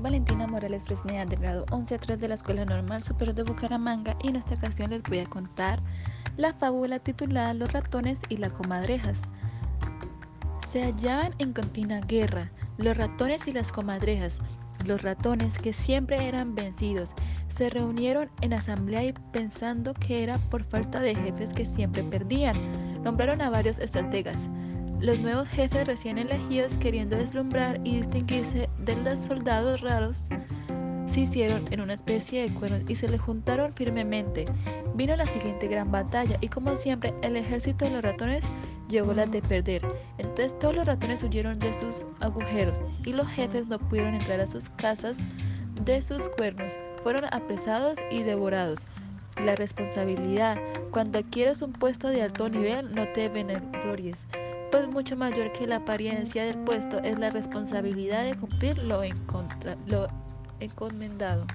Valentina Morales Fresnea del grado 11 a 3 de la Escuela Normal Superior de Bucaramanga y en esta ocasión les voy a contar la fábula titulada Los ratones y las comadrejas. Se hallaban en continua guerra los ratones y las comadrejas. Los ratones, que siempre eran vencidos, se reunieron en asamblea y pensando que era por falta de jefes que siempre perdían, nombraron a varios estrategas. Los nuevos jefes recién elegidos, queriendo deslumbrar y distinguirse de los soldados raros, se hicieron en una especie de cuernos y se le juntaron firmemente. Vino la siguiente gran batalla y como siempre el ejército de los ratones llevó la de perder. Entonces todos los ratones huyeron de sus agujeros y los jefes no pudieron entrar a sus casas de sus cuernos. Fueron apresados y devorados. La responsabilidad. Cuando quieres un puesto de alto nivel, no te glories pues mucho mayor que la apariencia del puesto es la responsabilidad de cumplir lo, lo encomendado.